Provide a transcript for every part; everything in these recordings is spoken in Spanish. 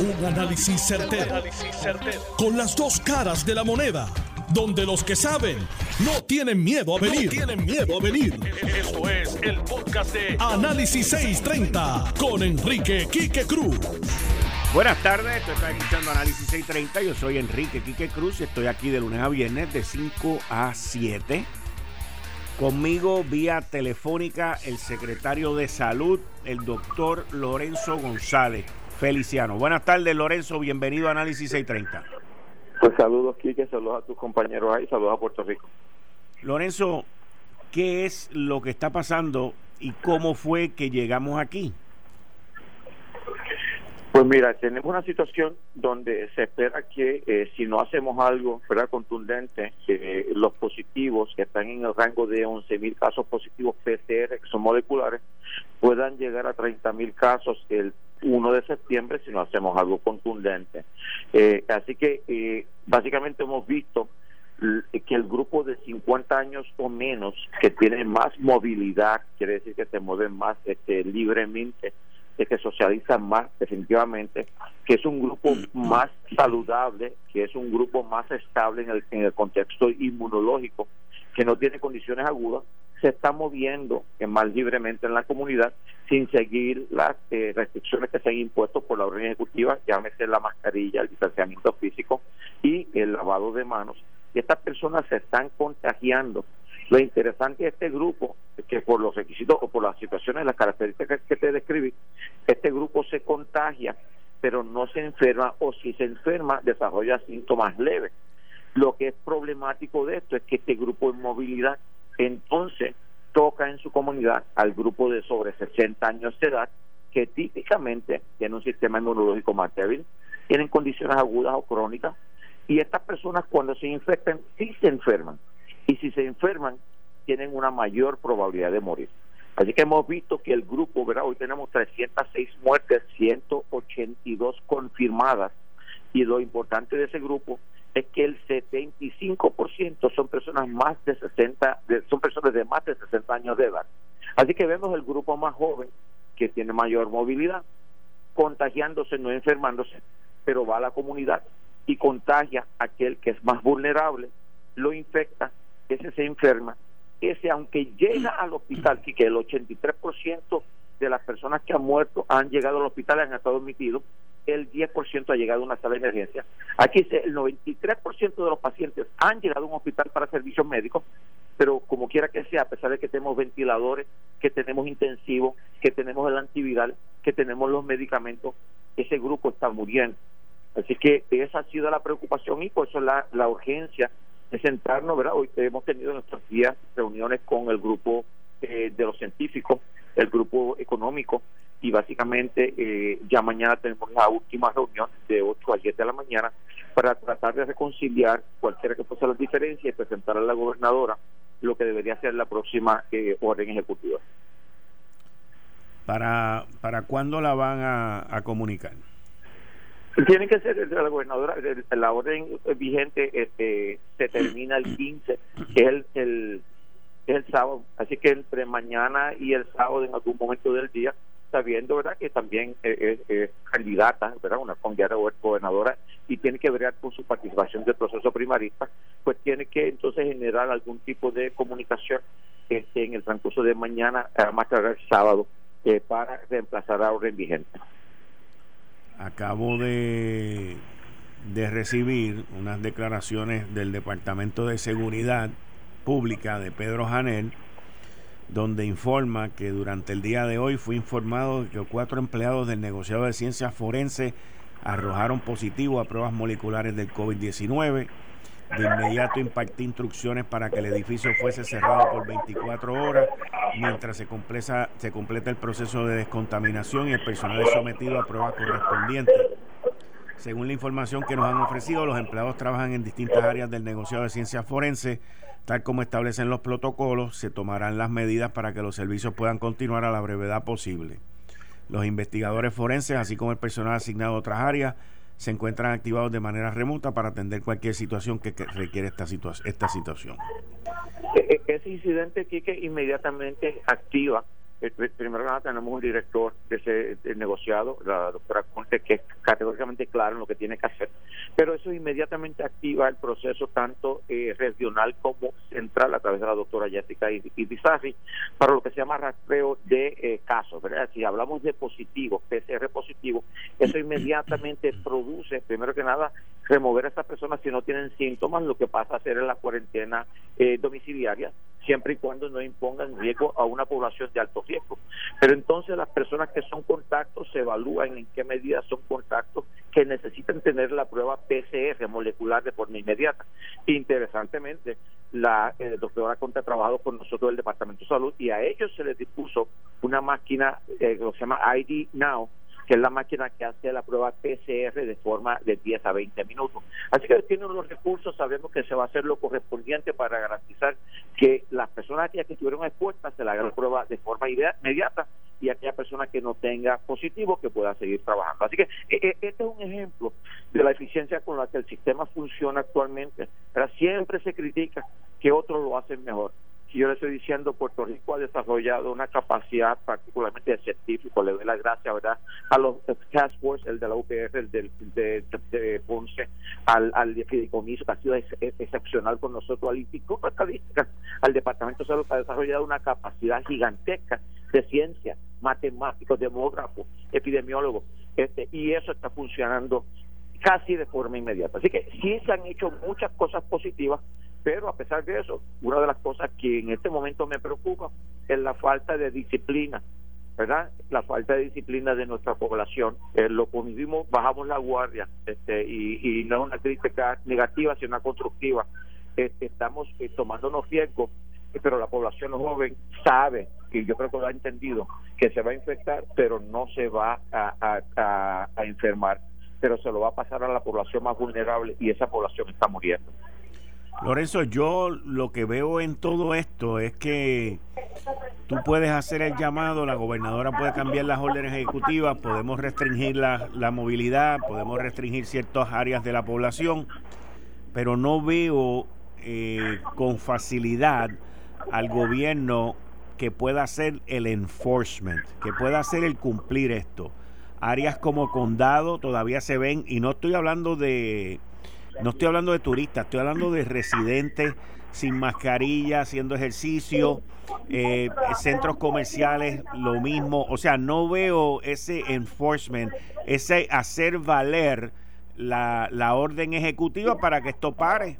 Un análisis certero, Con las dos caras de la moneda. Donde los que saben no tienen miedo a venir. tienen miedo a venir. Esto es el podcast de Análisis 630 con Enrique Quique Cruz. Buenas tardes, estoy escuchando Análisis 630. Yo soy Enrique Quique Cruz y estoy aquí de lunes a viernes de 5 a 7. Conmigo vía telefónica el secretario de Salud, el doctor Lorenzo González Feliciano. Buenas tardes, Lorenzo. Bienvenido a Análisis 630. Pues saludos, Quique. Saludos a tus compañeros ahí. Saludos a Puerto Rico. Lorenzo, ¿qué es lo que está pasando y cómo fue que llegamos aquí? Pues mira, tenemos una situación donde se espera que eh, si no hacemos algo ¿verdad? contundente, que los positivos que están en el rango de 11.000 casos positivos PCR, que son moleculares, puedan llegar a 30.000 casos el 1 de septiembre si no hacemos algo contundente. Eh, así que eh, básicamente hemos visto que el grupo de 50 años o menos que tiene más movilidad, quiere decir que se mueven más este, libremente, que socializan más definitivamente, que es un grupo más saludable, que es un grupo más estable en el, en el contexto inmunológico, que no tiene condiciones agudas, se está moviendo más libremente en la comunidad sin seguir las eh, restricciones que se han impuesto por la orden ejecutiva, llámese la mascarilla, el distanciamiento físico y el lavado de manos. Y estas personas se están contagiando lo interesante de este grupo es que por los requisitos o por las situaciones, las características que te describí, este grupo se contagia, pero no se enferma o si se enferma desarrolla síntomas leves. Lo que es problemático de esto es que este grupo de movilidad entonces toca en su comunidad al grupo de sobre 60 años de edad que típicamente tiene un sistema inmunológico más débil, tienen condiciones agudas o crónicas y estas personas cuando se infectan sí se enferman y si se enferman tienen una mayor probabilidad de morir. Así que hemos visto que el grupo, ¿verdad? Hoy tenemos 306 muertes, 182 confirmadas y lo importante de ese grupo es que el 75% son personas más de 60 son personas de más de 60 años de edad. Así que vemos el grupo más joven que tiene mayor movilidad contagiándose, no enfermándose, pero va a la comunidad y contagia a aquel que es más vulnerable, lo infecta ese se enferma, ese aunque llega al hospital, que el 83% de las personas que han muerto han llegado al hospital y han estado admitidos, el 10% ha llegado a una sala de emergencia. Aquí el 93% de los pacientes han llegado a un hospital para servicios médicos, pero como quiera que sea, a pesar de que tenemos ventiladores, que tenemos intensivos, que tenemos el antiviral, que tenemos los medicamentos, ese grupo está muriendo. Así que esa ha sido la preocupación y por eso la, la urgencia de sentarnos, ¿verdad? Hoy hemos tenido en nuestros días reuniones con el grupo eh, de los científicos, el grupo económico, y básicamente eh, ya mañana tenemos la última reunión de 8 a 7 de la mañana para tratar de reconciliar cualquiera que fuese las diferencias y presentar a la gobernadora lo que debería ser la próxima eh, orden ejecutiva. ¿Para, ¿Para cuándo la van a comunicar? Tiene que ser la gobernadora, la orden vigente este, se termina el 15, que es el, el, sábado, así que entre mañana y el sábado en algún momento del día, sabiendo verdad que también es, candidata, verdad una gobernadora y tiene que ver con su participación del proceso primarista, pues tiene que entonces generar algún tipo de comunicación este, en el transcurso de mañana, más tarde el sábado, eh, para reemplazar la orden vigente. Acabo de, de recibir unas declaraciones del Departamento de Seguridad Pública de Pedro Janel, donde informa que durante el día de hoy fue informado que cuatro empleados del negociado de ciencias forenses arrojaron positivo a pruebas moleculares del COVID-19 de inmediato impartí instrucciones para que el edificio fuese cerrado por 24 horas mientras se completa, se completa el proceso de descontaminación y el personal es sometido a pruebas correspondientes. Según la información que nos han ofrecido, los empleados trabajan en distintas áreas del negociado de ciencias forenses. Tal como establecen los protocolos, se tomarán las medidas para que los servicios puedan continuar a la brevedad posible. Los investigadores forenses, así como el personal asignado a otras áreas, se encuentran activados de manera remota para atender cualquier situación que, requiere esta, esta situación. E, e, ese incidente, Quique, inmediatamente activa. Primero nada tenemos un director de ese negociado, la doctora Conte, que es categóricamente claro en lo que tiene que hacer. Pero eso inmediatamente activa el proceso tanto eh, regional como central a través de la doctora Jessica Ibizarri para lo que se llama rastreo de eh, casos. ¿verdad? Si hablamos de positivos, PCR positivo, eso inmediatamente produce, primero que nada, remover a estas personas si no tienen síntomas, lo que pasa a ser en la cuarentena eh, domiciliaria, siempre y cuando no impongan riesgo a una población de alto riesgo. Pero entonces las personas que son contactos se evalúan en qué medida son contactos que necesitan tener la prueba PCR molecular de forma inmediata. Interesantemente, la eh, doctora Conte ha trabajado con nosotros del Departamento de Salud y a ellos se les dispuso una máquina eh, que se llama ID Now, que es la máquina que hace la prueba PCR de forma de 10 a 20 minutos. Así que tienen los recursos, sabemos que se va a hacer lo correspondiente para garantizar que las personas que estuvieron expuestas se la hagan la prueba de forma inmediata y aquella persona que no tenga positivo que pueda seguir trabajando. Así que e, e, este es un ejemplo de la eficiencia con la que el sistema funciona actualmente. Pero siempre se critica que otros lo hacen mejor yo le estoy diciendo, Puerto Rico ha desarrollado una capacidad particularmente de científico, le doy la gracia, ¿verdad? A los Task Force, el de la UPR, el del, de, Ponce, al, al fideicomiso, que ha sido excepcional con nosotros, al Instituto Estadística, al Departamento de Salud, ha desarrollado una capacidad gigantesca de ciencia, matemáticos, demógrafos, epidemiólogos, este, y eso está funcionando casi de forma inmediata. Así que sí se han hecho muchas cosas positivas, pero a pesar de eso, una de las cosas que en este momento me preocupa es la falta de disciplina, ¿verdad? La falta de disciplina de nuestra población. Eh, lo mismo bajamos la guardia, este, y, no es una crítica negativa, sino una constructiva. Este, estamos eh, tomándonos riesgos, pero la población joven sabe, y yo creo que lo ha entendido, que se va a infectar, pero no se va a enfermar, pero se lo va a pasar a la población más vulnerable y esa población está muriendo. Lorenzo, yo lo que veo en todo esto es que tú puedes hacer el llamado, la gobernadora puede cambiar las órdenes ejecutivas, podemos restringir la, la movilidad, podemos restringir ciertas áreas de la población, pero no veo eh, con facilidad al gobierno que pueda hacer el enforcement, que pueda hacer el cumplir esto. Áreas como condado todavía se ven, y no estoy hablando de no estoy hablando de turistas, estoy hablando de residentes sin mascarilla, haciendo ejercicio, eh, centros comerciales, lo mismo. O sea, no veo ese enforcement, ese hacer valer la, la orden ejecutiva para que esto pare.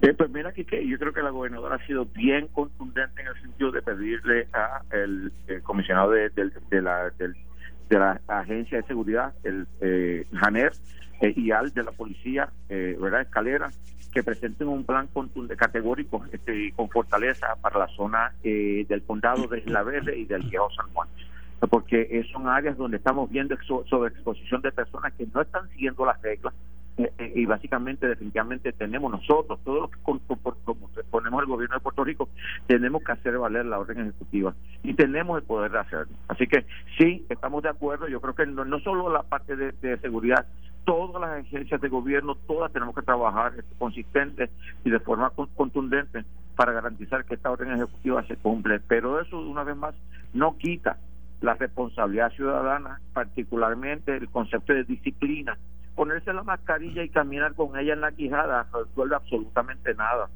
Eh, pues mira aquí que yo creo que la gobernadora ha sido bien contundente en el sentido de pedirle a el, comisionado de, la, de la agencia de seguridad, el eh, Janer, eh, y al de la policía, eh, ¿verdad? Escalera, que presenten un plan categórico este, con fortaleza para la zona eh, del condado de Isla Verde y del Viejo San Juan. Porque son áreas donde estamos viendo sobre exposición de personas que no están siguiendo las reglas eh, eh, y básicamente definitivamente tenemos nosotros, todos los que ponemos el gobierno de Puerto Rico, tenemos que hacer valer la orden ejecutiva y tenemos el poder de hacerlo. Así que sí, estamos de acuerdo, yo creo que no, no solo la parte de, seguridad, todas las agencias de gobierno, todas tenemos que trabajar consistente y de forma contundente para garantizar que esta orden ejecutiva se cumple. Pero eso, una vez más, no quita la responsabilidad ciudadana, particularmente el concepto de disciplina ponerse la mascarilla y caminar con ella en la quijada no resuelve absolutamente nada.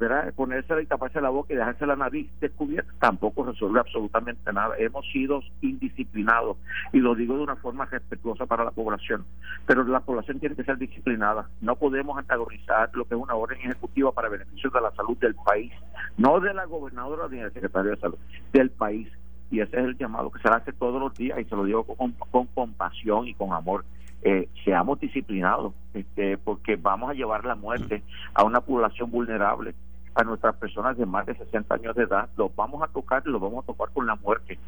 ¿verdad? Ponérsela y taparse la boca y dejarse la nariz descubierta tampoco resuelve absolutamente nada. Hemos sido indisciplinados y lo digo de una forma respetuosa para la población, pero la población tiene que ser disciplinada. No podemos antagonizar lo que es una orden ejecutiva para beneficio de la salud del país, no de la gobernadora ni del secretario de salud, del país. Y ese es el llamado que se hace todos los días y se lo digo con, con compasión y con amor eh, seamos disciplinados, este, porque vamos a llevar la muerte a una población vulnerable, a nuestras personas de más de 60 años de edad, los vamos a tocar, los vamos a tocar con la muerte.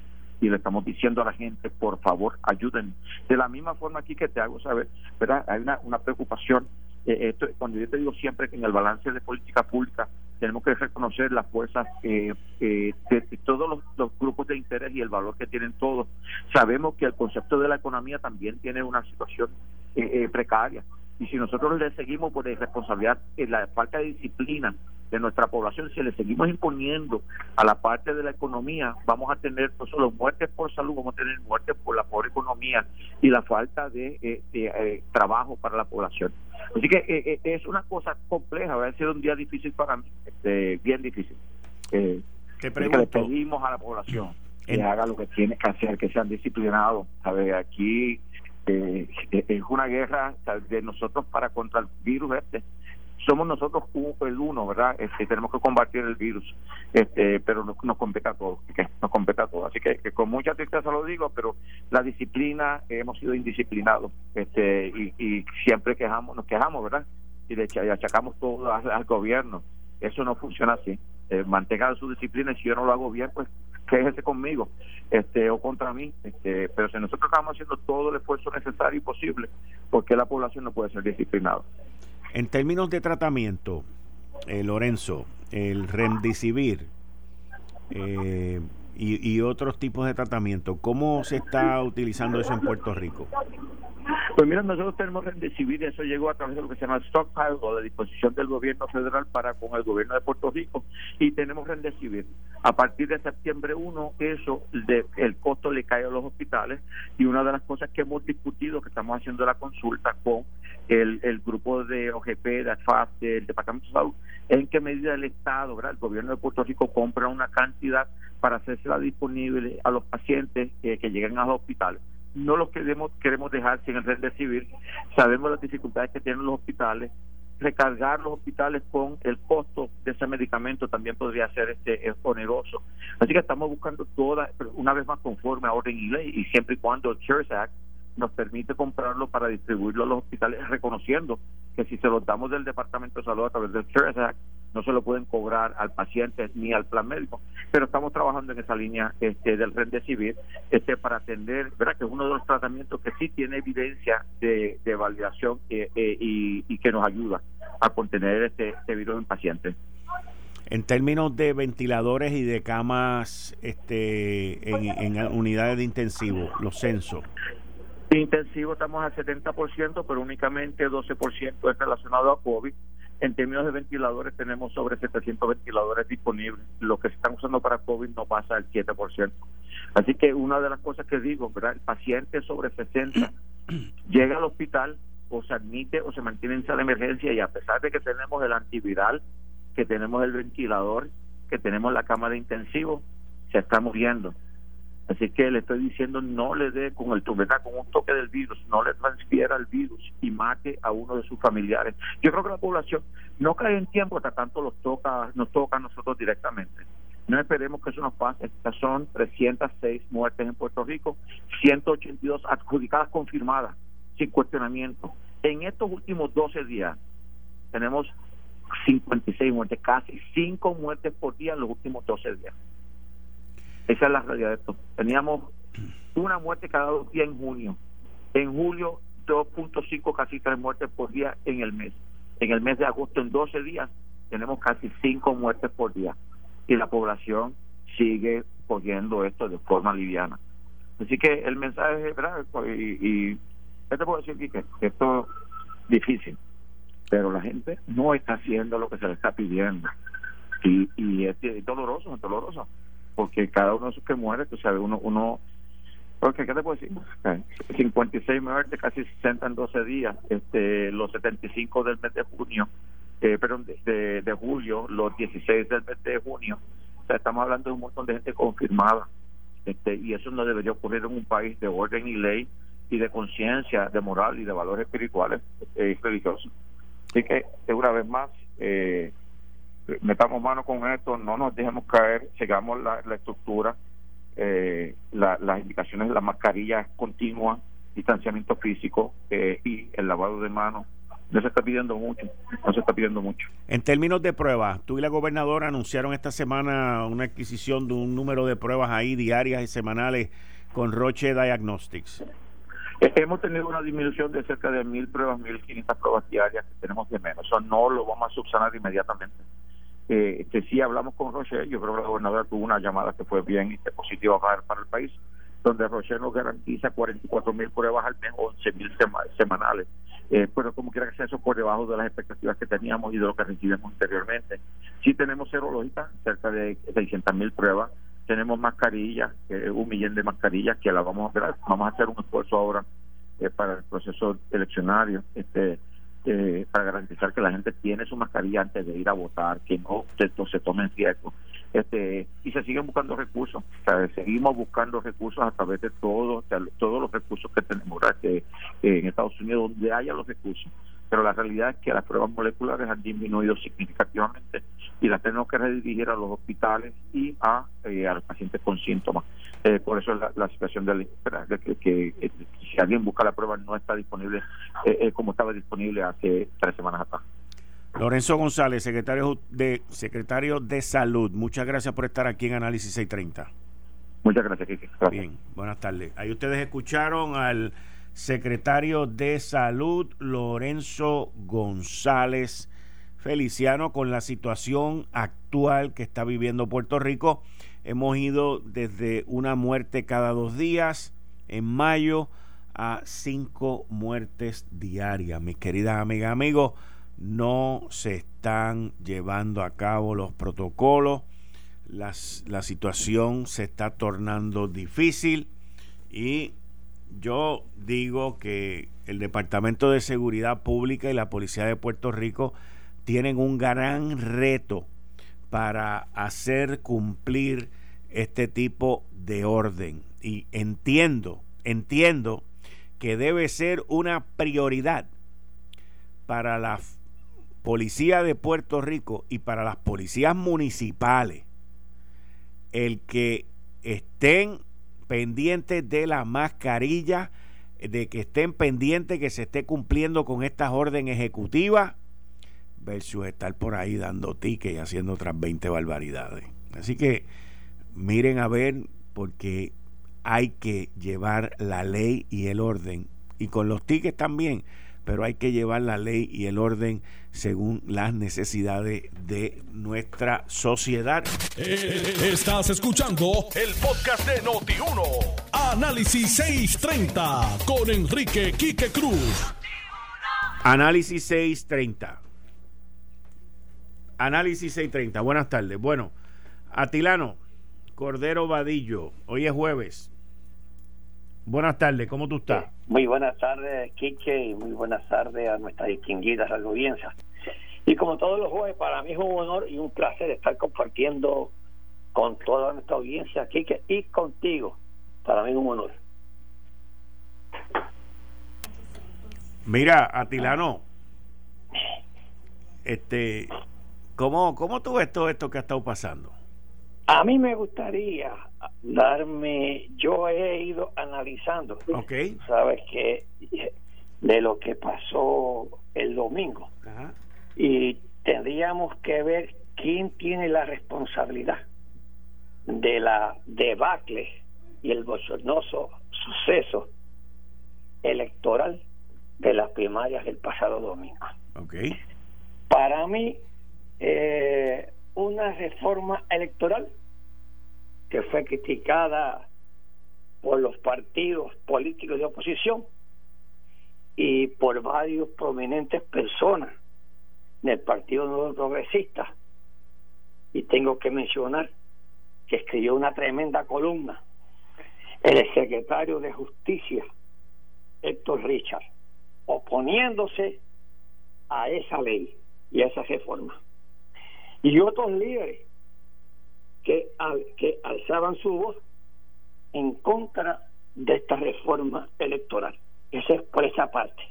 Y le estamos diciendo a la gente, por favor, ayuden. De la misma forma aquí que te hago saber, ¿verdad? Hay una, una preocupación. Eh, esto, cuando yo te digo siempre que en el balance de política pública tenemos que reconocer las fuerzas eh, eh, de, todos los, grupos de interés y el valor que tienen todos. Sabemos que el concepto de la economía también tiene una situación eh, precaria y si nosotros le seguimpor por irresponsabilidad, la falta de disciplina de nuestra población, si le seguimos imponiendo a la parte de la economía, vamos a tener no solo muertes por salud, vamos a tener muertes por la pobre economía y la falta de, eh, eh, trabajo para la población. Así que eh, es una cosa compleja, va a ser un día difícil para mí, este, bien difícil. Eh, que le pedimos a la población que haga lo que tiene que hacer, que sean disciplinados. ¿sabe? Aquí es una guerra de nosotros para contra el virus este somos nosotros el uno, ¿verdad? Este, tenemos que combatir el virus, este, pero nos, nos compete a todos, nos compete a todos. Así que, con mucha tristeza lo digo, pero la disciplina, hemos sido indisciplinados, este, y, siempre quejamos, nos quejamos, ¿verdad? Y le achacamos todo al, gobierno. Eso no funciona así. Eh, mantenga su disciplina y si yo no lo hago bien, pues quéjese conmigo este o contra mí este pero si nosotros estamos haciendo todo el esfuerzo necesario y posible porque la población no puede ser disciplinada en términos de tratamiento, eh, Lorenzo, el remdesivir eh, y, y, otros tipos de tratamiento, ¿cómo se está utilizando eso en Puerto Rico? Pues mira, nosotros tenemos Remdesivir, eso llegó a través de lo que se llama stockpile o la disposición del gobierno federal para con el gobierno de Puerto Rico y tenemos Remdesivir. A partir de septiembre 1, eso, de, el costo le cae a los hospitales y una de las cosas que hemos discutido, que estamos haciendo la consulta con el, el grupo de OGP, de AFAS, del Departamento de Salud, es en qué medida el Estado, el gobierno de Puerto Rico compra una cantidad para hacérsela disponible a los pacientes que lleguen a los hospitales no los queremos queremos dejar sin el red civil sabemos las dificultades que tienen los hospitales. Recargar los hospitales con el costo de ese medicamento también podría ser este oneroso. Así que estamos buscando todas una vez más conforme a orden y ley y siempre y cuando el CARES Act nos permite comprarlo para distribuirlo a los hospitales, reconociendo que si se lo damos del Departamento de Salud a través del CARES Act, no se lo pueden cobrar al paciente ni al plan médico. Pero estamos trabajando en esa línea este, del civil este, para atender, ¿verdad? que es uno de los tratamientos que sí tiene evidencia de, validación eh, eh, y, que nos ayuda a contener este, este virus en pacientes. En términos de ventiladores y de camas este, en, en unidades de intensivo, los censos. Intensivo estamos al 70%, pero únicamente 12% es relacionado a COVID. En términos de ventiladores tenemos sobre 700 ventiladores disponibles. Lo que se están usando para COVID no pasa al 7%. Así que una de las cosas que digo, ¿verdad? el paciente sobre 60 llega al hospital o se admite o se mantiene en sala de emergencia y a pesar de que tenemos el antiviral, que tenemos el ventilador, que tenemos la cama de intensivo, se está muriendo. Así que le estoy diciendo no le dé con el con un toque del virus, no le transfiera el virus y mate a uno de sus familiares. Yo creo que la población no cae en tiempo hasta tanto los toca, nos toca a nosotros directamente. No esperemos que eso nos pase. Estas son 306 muertes en Puerto Rico, 182 adjudicadas confirmadas, sin cuestionamiento. En estos últimos 12 días tenemos 56 muertes, casi 5 muertes por día en los últimos 12 días. Esa es la realidad de esto. Teníamos una muerte cada dos días en junio. En julio, 2.5, casi tres muertes por día en el mes. En el mes de agosto, en 12 días, tenemos casi cinco muertes por día. Y la población sigue poniendo esto de forma liviana. Así que el mensaje es verdad. Y, y te puedo decir, que esto es difícil, pero la gente no está haciendo lo que se le está pidiendo. Y, y es, doloroso, es doloroso porque cada uno de esos que muere, tú sabes, uno, uno porque, ¿qué te puedo decir? 56 muertes, casi 60 en 12 días, este, los 75 del mes de junio, eh, perdón, de, de, julio, los 16 del mes de junio, estamos hablando de un montón de gente confirmada, este, y eso no debería ocurrir en un país de orden y ley y de conciencia, de moral y de valores espirituales eh, y religiosos. Así que, una vez más, eh, metamos mano con esto, no nos dejemos caer, sigamos la, estructura, eh, las indicaciones de la mascarilla continua, distanciamiento físico eh, y el lavado de manos. No se está pidiendo mucho, no se está pidiendo mucho. En términos de pruebas, tú y la gobernadora anunciaron esta semana una adquisición de un número de pruebas ahí diarias y semanales con Roche Diagnostics. Eh, hemos tenido una disminución de cerca de mil pruebas, mil quinientas pruebas diarias que tenemos de menos. Eso no lo vamos a subsanar inmediatamente eh, que sí hablamos con Rocher, yo creo que la gobernadora tuvo una llamada que fue bien y positiva para, el país, donde Rocher nos garantiza 44 mil pruebas al mes, 11 mil semanales. Eh, pero como quiera que sea eso por debajo de las expectativas que teníamos y de lo que recibimos anteriormente. Sí tenemos serológicas, cerca de 600 mil pruebas. Tenemos mascarillas, un millón de mascarillas que las vamos a Vamos a hacer un esfuerzo ahora eh, para el proceso eleccionario. Este, eh, para garantizar que la gente tiene su mascarilla antes de ir a votar, que no se, tomen riesgo. Este, y se siguen buscando recursos, seguimos buscando recursos a través de todos todos los recursos que tenemos en Estados Unidos, donde haya los recursos. Pero la realidad es que las pruebas moleculares han disminuido significativamente y las tenemos que redirigir a los hospitales y a, eh, a los pacientes con síntomas. Eh, por eso la, la situación de, de que, que, eh, si alguien busca la prueba no está disponible eh, como estaba disponible hace tres semanas atrás. Lorenzo González, secretario de secretario de Salud, muchas gracias por estar aquí en Análisis 630. Muchas gracias, Kiki. Bien, buenas tardes. Ahí ustedes escucharon al secretario de Salud, Lorenzo González Feliciano, con la situación actual que está viviendo Puerto Rico Hemos ido desde una muerte cada dos días en mayo a cinco muertes diarias. Mis queridas amigas, amigos, no se están llevando a cabo los protocolos. la situación se está tornando difícil y yo digo que el Departamento de Seguridad Pública y la Policía de Puerto Rico tienen un gran reto para hacer cumplir este tipo de orden. Y entiendo, entiendo que debe ser una prioridad para la policía de Puerto Rico y para las policías municipales el que estén pendientes de la mascarilla, de que estén pendientes que se esté cumpliendo con estas órdenes ejecutivas versus estar por ahí dando tickets y haciendo otras 20 barbaridades. Así que miren a ver porque hay que llevar la ley y el orden y con los tickets también pero hay que llevar la ley y el orden según las necesidades de nuestra sociedad. Eh, estás escuchando el podcast de Noti1. Análisis 630 con Enrique Quique Cruz. Análisis 630. Análisis 630. Buenas tardes. Bueno, Atilano, Cordero Vadillo, hoy es jueves. Buenas tardes, ¿cómo tú estás? Muy buenas tardes, Quique, y muy buenas tardes a nuestra distinguida audiencia. Y como todos los jueves, para mí es un honor y un placer estar compartiendo con toda nuestra audiencia, Quique, y contigo. Para mí es un honor. Mira, Atilano, este, ¿cómo, cómo tú ves todo esto que ha estado pasando? A mí me gustaría darme, yo he ido analizando, okay. sabes que de lo que pasó el domingo y tendríamos que ver quién tiene la responsabilidad de la debacle y el bochornoso suceso electoral de las primarias del pasado domingo. Okay. Para mí, eh, una reforma electoral que fue criticada por los partidos políticos de oposición y por varios prominentes personas del Partido Nuevo Progresista. Y tengo que mencionar que escribió una tremenda columna el secretario de Justicia, Héctor Richard, oponiéndose a esa ley y a esa reforma y otros líderes que, alzaban su voz en contra de esta reforma electoral. Eso es por esa parte.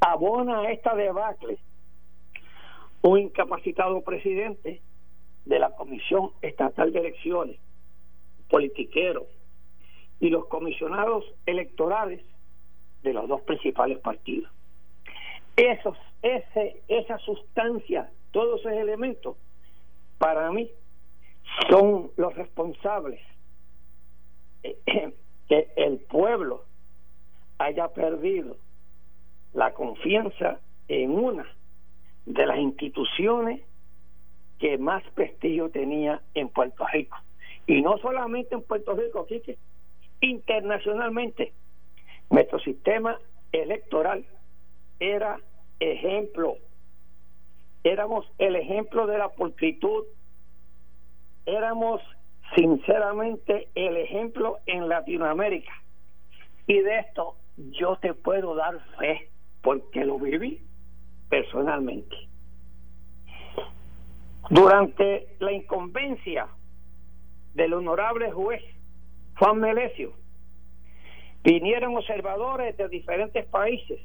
Abona a esta debacle un incapacitado presidente de la Comisión Estatal de Elecciones, politiquero, y los comisionados electorales de los dos principales partidos. Esos, ese, esa sustancia todos esos elementos, para mí, son los responsables que el pueblo haya perdido la confianza en una de las instituciones que más prestigio tenía en Puerto Rico. Y no solamente en Puerto Rico, que internacionalmente. Nuestro sistema electoral era ejemplo éramos el ejemplo de la pulcritud, éramos sinceramente el ejemplo en Latinoamérica. Y de esto yo te puedo dar fe, porque lo viví personalmente. Durante la incumbencia del honorable juez Juan Melesio, vinieron observadores de diferentes países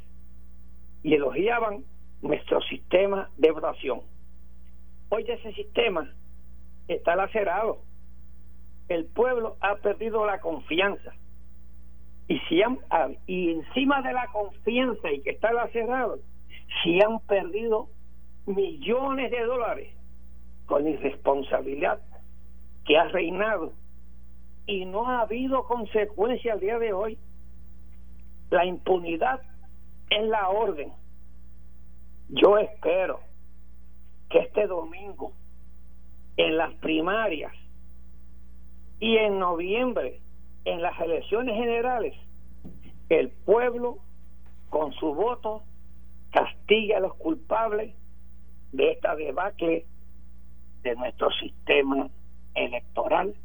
y elogiaban nuestro sistema de votación. Hoy ese sistema está lacerado. El pueblo ha perdido la confianza. Y, si han, ah, y encima de la confianza y que está lacerado, si han perdido millones de dólares con irresponsabilidad que ha reinado y no ha habido consecuencia al día de hoy. La impunidad es la orden. Yo espero que este domingo, en las primarias y en noviembre, en las elecciones generales, el pueblo con su voto castigue a los culpables de esta debacle de nuestro sistema electoral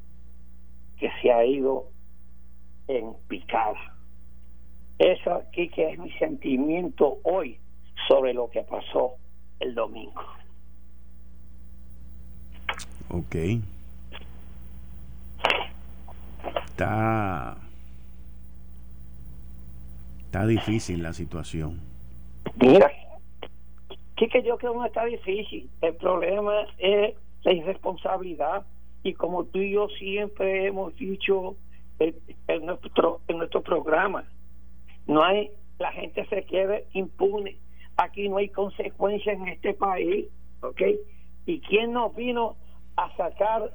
que se ha ido en picada. Eso aquí que es mi sentimiento hoy sobre lo que pasó el domingo. Ok. Está. Está difícil la situación. Mira, que yo creo que está difícil. El problema es la irresponsabilidad y como tú y yo siempre hemos dicho en, nuestro en nuestro programa no hay la gente se quede impune aquí no hay consecuencias en este país ¿ok? y quién nos vino a sacar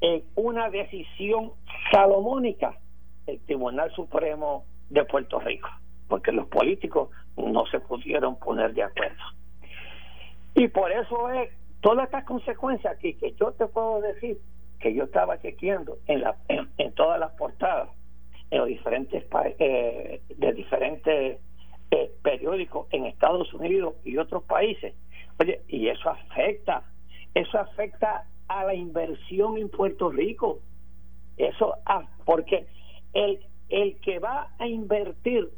en una decisión salomónica el Tribunal Supremo de Puerto Rico porque los políticos no se pudieron poner de acuerdo. Y por eso es todas estas consecuencias aquí que yo te puedo decir que yo estaba chequeando en, la, en, todas las portadas en los diferentes eh, de diferentes eh, periódicos en Estados Unidos y otros países. Oye y eso afecta eso afecta a la inversión en Puerto Rico eso ah, porque el el que va a invertir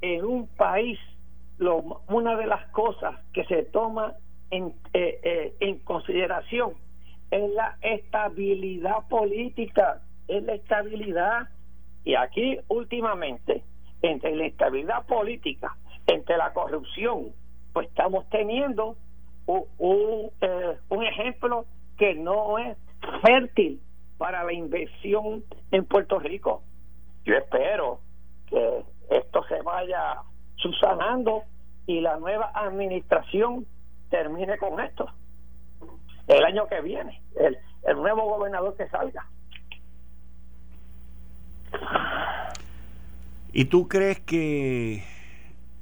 en un país lo, una de las cosas que se toma en, eh, en consideración es la estabilidad política, es la estabilidad. Y aquí últimamente, entre la estabilidad política, entre la corrupción, pues estamos teniendo un, eh, un ejemplo que no es fértil para la inversión en Puerto Rico. Yo espero que esto se vaya subsanando y la nueva administración termine con esto el año que viene, el, el nuevo gobernador que salga. ¿Y tú crees que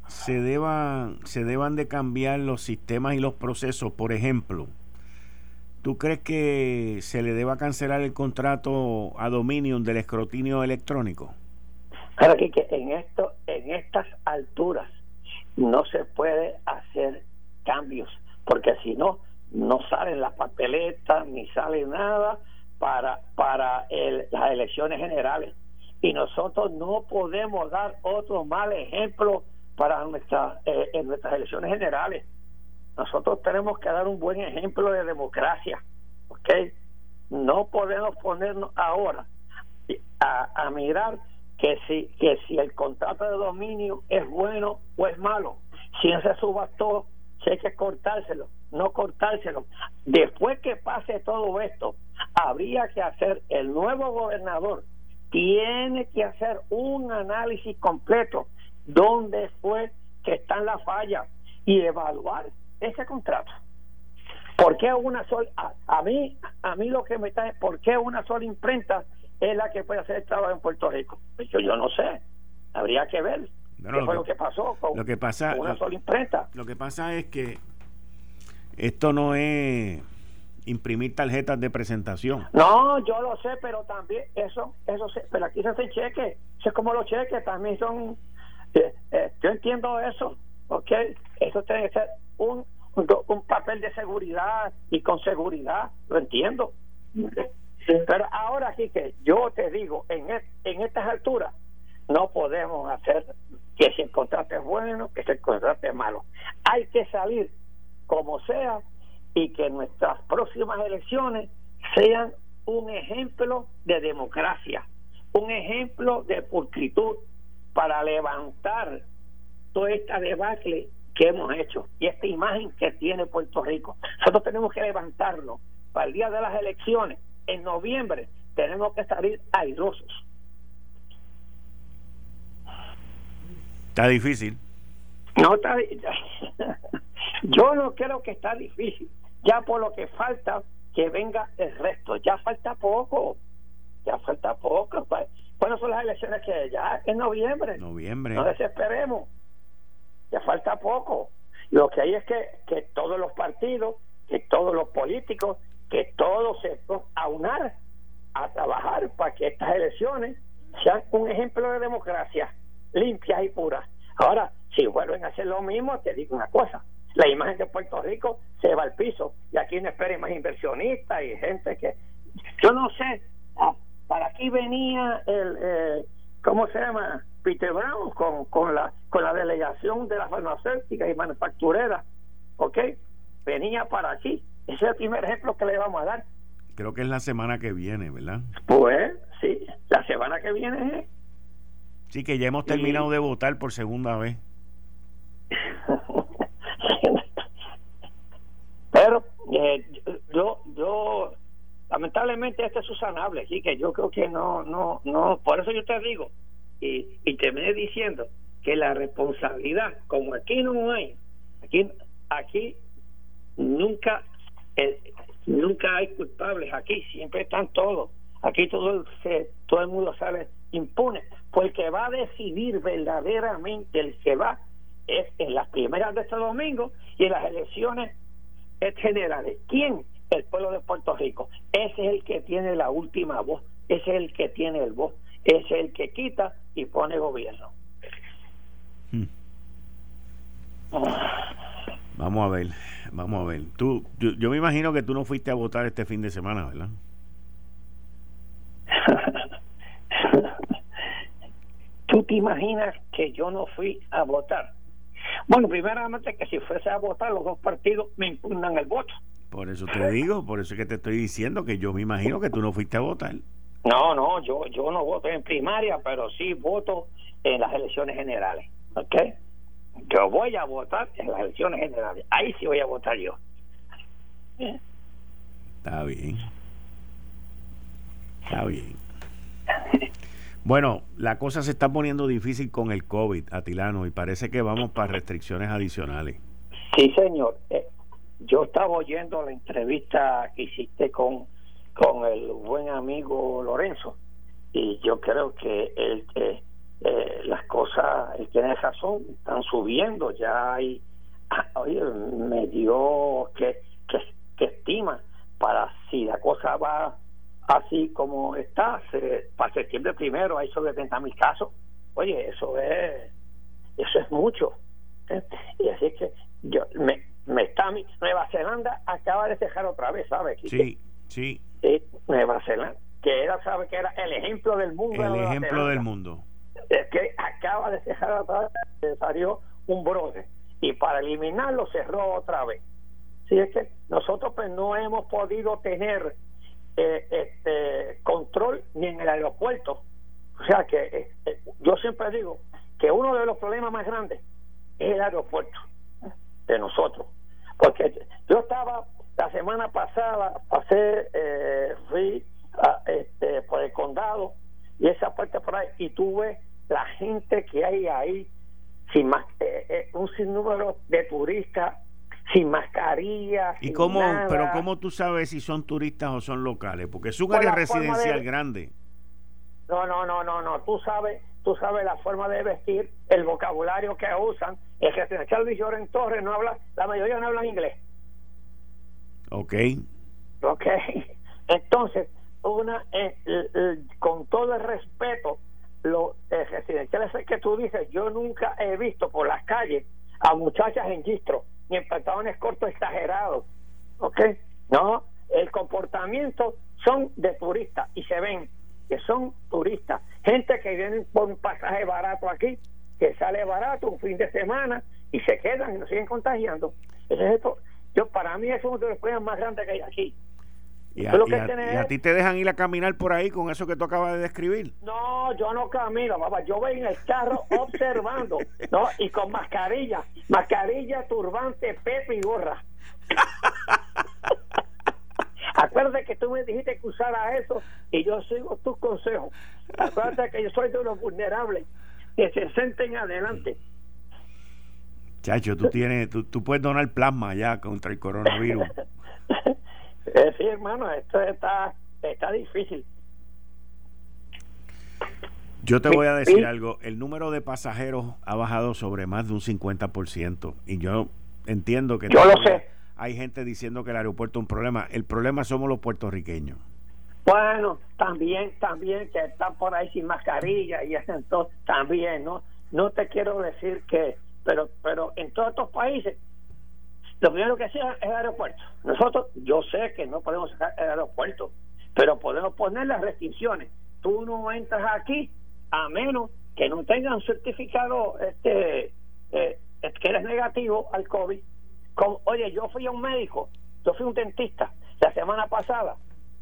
se deban, se deban de cambiar los sistemas y los procesos? Por ejemplo, ¿tú crees que se le deba cancelar el contrato a Dominion del escrutinio electrónico? Claro que, en esto, en estas alturas no se puede hacer cambios, porque si no no salen las papeletas ni sale nada para para las elecciones generales y nosotros no podemos dar otro mal ejemplo para nuestra, eh, en nuestras elecciones generales nosotros tenemos que dar un buen ejemplo de democracia ¿ok? no podemos ponernos ahora a, mirar que si que si el contrato de dominio es bueno o es malo si se subastó si hay que cortárselo no cortárselo. Después que pase todo esto, habría que hacer, el nuevo gobernador tiene que hacer un análisis completo dónde fue que están las fallas y evaluar ese contrato. ¿Por qué una sola, a, mí, a mí lo que me está es, ¿por qué una sola imprenta es la que puede hacer el trabajo en Puerto Rico? Pues yo, yo no sé, habría que ver qué fue lo que pasó con, lo que pasa, una sola imprenta. Lo que pasa es que esto no es imprimir tarjetas de presentación. No, yo lo sé, pero también eso, eso se, pero aquí se hacen cheques, es como los cheques, también son, eh, eh, yo entiendo eso, ¿ok? Eso tiene que ser un, un papel de seguridad y con seguridad, lo entiendo. Pero ahora sí que yo te digo, en, en estas alturas no podemos hacer que si el contrato es bueno, que si el contrato es malo. Hay que salir como sea y que nuestras próximas elecciones sean un ejemplo de democracia, un ejemplo de pulcritud para levantar toda esta debacle que hemos hecho y esta imagen que tiene Puerto Rico. Nosotros tenemos que levantarnos para el día de las elecciones. En noviembre tenemos que salir airosos. Está difícil. No está. Yo no creo que está difícil. Ya por lo que falta que venga el resto. Ya falta poco. Ya falta poco. ¿Cuándo son las elecciones que ya? En noviembre. Noviembre. No desesperemos ya falta poco. Lo que hay es que, que todos los partidos, que todos los políticos, que todos se aunar a trabajar para que estas elecciones sean un ejemplo de democracia limpia y pura. Ahora, si vuelven a hacer lo mismo, te digo una cosa, la imagen de Puerto Rico se va al piso y aquí no esperen más inversionistas y gente que, yo no sé, ah, para aquí venía el, eh, ¿cómo se llama? Peter Brown con, con, la, con la delegación de las farmacéuticas y manufactureras, ¿ok? Venía para aquí. Ese es el primer ejemplo que le vamos a dar. Creo que es la semana que viene, ¿verdad? Pues sí, la semana que viene es. Sí, que ya hemos terminado de votar por segunda vez. Pero eh, yo, yo, lamentablemente este es susanable, así que yo creo que no, no, no, por eso yo te digo, y, y terminé diciendo que la responsabilidad, como aquí no hay, aquí, aquí nunca, eh, nunca hay culpables, aquí siempre están todos, aquí todo el, todo el mundo sale impune, pues el que va a decidir verdaderamente el que va es en las primeras de este domingo y en las elecciones generales. ¿Quién? El pueblo de Puerto Rico. Ese es el que tiene la última voz, ese es el que tiene el voz es el que quita y pone gobierno. Hmm. Vamos a ver, vamos a ver. Tú, yo, me imagino que tú no fuiste a votar este fin de semana, ¿verdad? ¿Tú te imaginas que yo no fui a votar? Bueno, primeramente que si fuese a votar los dos partidos me impugnan el voto. Por eso te digo, por eso es que te estoy diciendo que yo me imagino que tú no fuiste a votar. No, no, yo, yo no voto en primaria, pero sí voto en las elecciones generales. ¿Ok? Yo voy a votar en las elecciones generales. Ahí sí voy a votar yo. Está bien. Está bien. Bueno, la cosa se está poniendo difícil con el COVID, Atilano, y parece que vamos para restricciones adicionales. Sí, señor. Eh, yo estaba oyendo la entrevista que hiciste con con el buen amigo Lorenzo y yo creo que él, eh, eh, las cosas, él tiene razón, están subiendo, ya hay, ah, oye, me dio que, que, estima para si la cosa va así como está, para septiembre primero hay sobre 30 mil casos, oye, eso es, eso es mucho. ¿eh? Y así que yo, me, me está, Nueva Zelanda acaba de dejar otra vez, ¿sabes? Sí, sí de Nueva Zelanda, que era, sabe que era el ejemplo del mundo. El ejemplo del mundo. Es que acaba de cerrar atrás, salió un brote y para eliminarlo cerró otra vez. Si es que nosotros pues no hemos podido tener eh, este control ni en el aeropuerto. O sea que eh, eh, yo siempre digo que uno de los problemas más grandes es el aeropuerto de nosotros. Porque yo estaba la semana pasada pasé, eh, fui este, por el condado y esa parte por ahí y tuve la gente que hay ahí sin más, eh, eh, un sinnúmero de turistas sin mascarilla. ¿Y cómo, pero cómo tú sabes si son turistas o son locales? Porque es un área residencial grande. No, no, no, no, no. Tú sabes, tú sabes la forma de vestir, el vocabulario que usan. El residencial en Torres no habla, la mayoría no hablan inglés. Ok. Ok. Entonces, una eh, con todo el respeto, los residenciales que tú dices, yo nunca he visto por las calles a muchachas en gistro ni en pantalones cortos exagerados. ¿Ok? No, el comportamiento son de turistas y se ven que son turistas, gente que vienen por un pasaje barato aquí, que sale barato un fin de semana y se quedan y nos siguen contagiando. Eso es esto. Yo, para mí, es uno de los problemas más grandes que hay aquí. Y a, ti te dejan ir a caminar por ahí con eso que tú acabas de describir. No, yo no camino, papá. Yo voy en el carro observando, ¿no? Y con mascarilla, mascarilla, turbante, pepe y gorra. Acuérdate que tú me dijiste que usara eso y yo sigo tus consejos. Acuérdate que yo soy de los vulnerables que se sienten adelante. Chacho, tú tienes, tú, tú puedes donar plasma ya contra el coronavirus. Eh, sí, hermano, esto está, está difícil. Yo te voy a decir algo, el número de pasajeros ha bajado sobre más de un 50% y yo entiendo que yo lo sé. hay gente diciendo que el aeropuerto es un problema, el problema somos los puertorriqueños. Bueno, también, también que están por ahí sin mascarilla y todo, también, ¿no? No te quiero decir que, pero, pero en todos estos países lo primero que hacía es el aeropuerto. Nosotros, yo sé que no podemos sacar el aeropuerto, pero podemos poner las restricciones. Tú no entras aquí a menos que no tengas un certificado este eh, que eres negativo al COVID. oye, yo fui a un médico, yo fui a un dentista la semana pasada.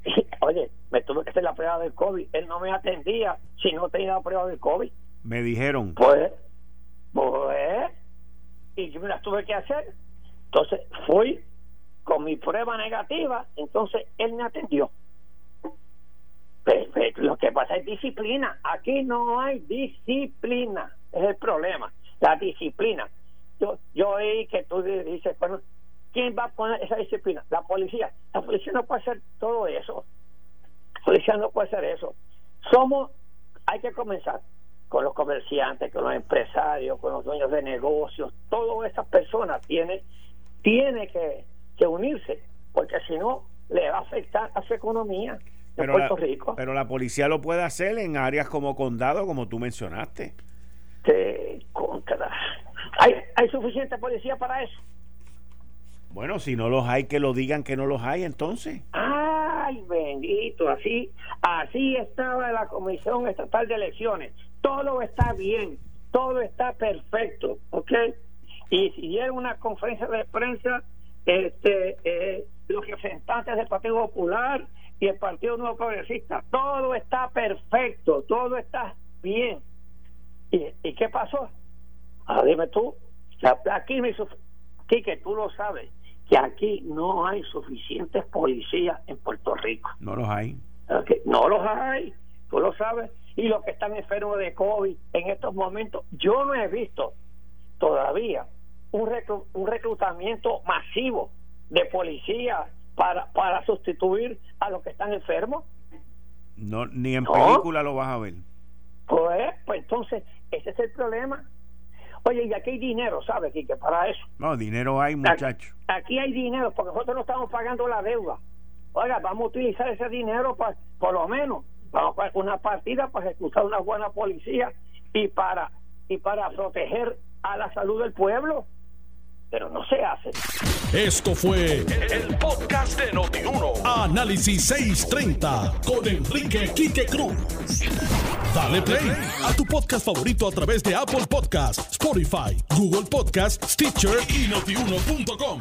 Y, oye, me tuve que hacer la prueba del COVID. Él no me atendía si no tenía la prueba del COVID. Me dijeron. Pues, pues, y yo me las tuve que hacer entonces fui con mi prueba negativa, entonces él me atendió. lo que pasa es disciplina. Aquí no hay disciplina. Es el problema. La disciplina. Yo, yo oí que tú dices, bueno, ¿quién va a poner esa disciplina? La policía. La policía no puede hacer todo eso. La policía no puede hacer eso. Somos, hay que comenzar con los comerciantes, con los empresarios, con los dueños de negocios. Todas esas personas tienen tiene que, unirse, porque si no, le va a afectar a su economía en Puerto Rico. Pero la policía lo puede hacer en áreas como condado, como tú mencionaste. contra. ¿Hay, ¿Hay suficiente policía para eso? Bueno, si no los hay, que lo digan que no los hay entonces. Ay, bendito, así, así estaba la Comisión Estatal de Elecciones. Todo está bien, todo está perfecto, ¿ok? y si era una conferencia de prensa este eh, los representantes del Partido Popular y el Partido Nuevo Progresista todo está perfecto todo está bien. Y, y qué pasó ah, dime tú. Aquí me aquí que tú lo sabes que aquí no hay suficientes policías en Puerto Rico. No los hay. No los hay tú lo sabes y los que están enfermos de COVID en estos momentos yo no he visto todavía un, reclutamiento masivo de policías para, para sustituir a los que están enfermos. No, ni en película lo vas a ver. Pues, pues entonces, ese es el problema. Oye, y aquí hay dinero, ¿sabes, que Para eso. No, dinero hay, muchacho. Aquí, hay dinero, porque nosotros no estamos pagando la deuda. Oiga, vamos a utilizar ese dinero para, por lo menos, vamos a una partida para ejecutar una buena policía y para, y para proteger a la salud del pueblo pero no se hace. Esto fue el, podcast de Notiuno. Análisis 630 con Enrique Quique Cruz. Dale play a tu podcast favorito a través de Apple Podcasts, Spotify, Google Podcasts, Stitcher y notiuno.com.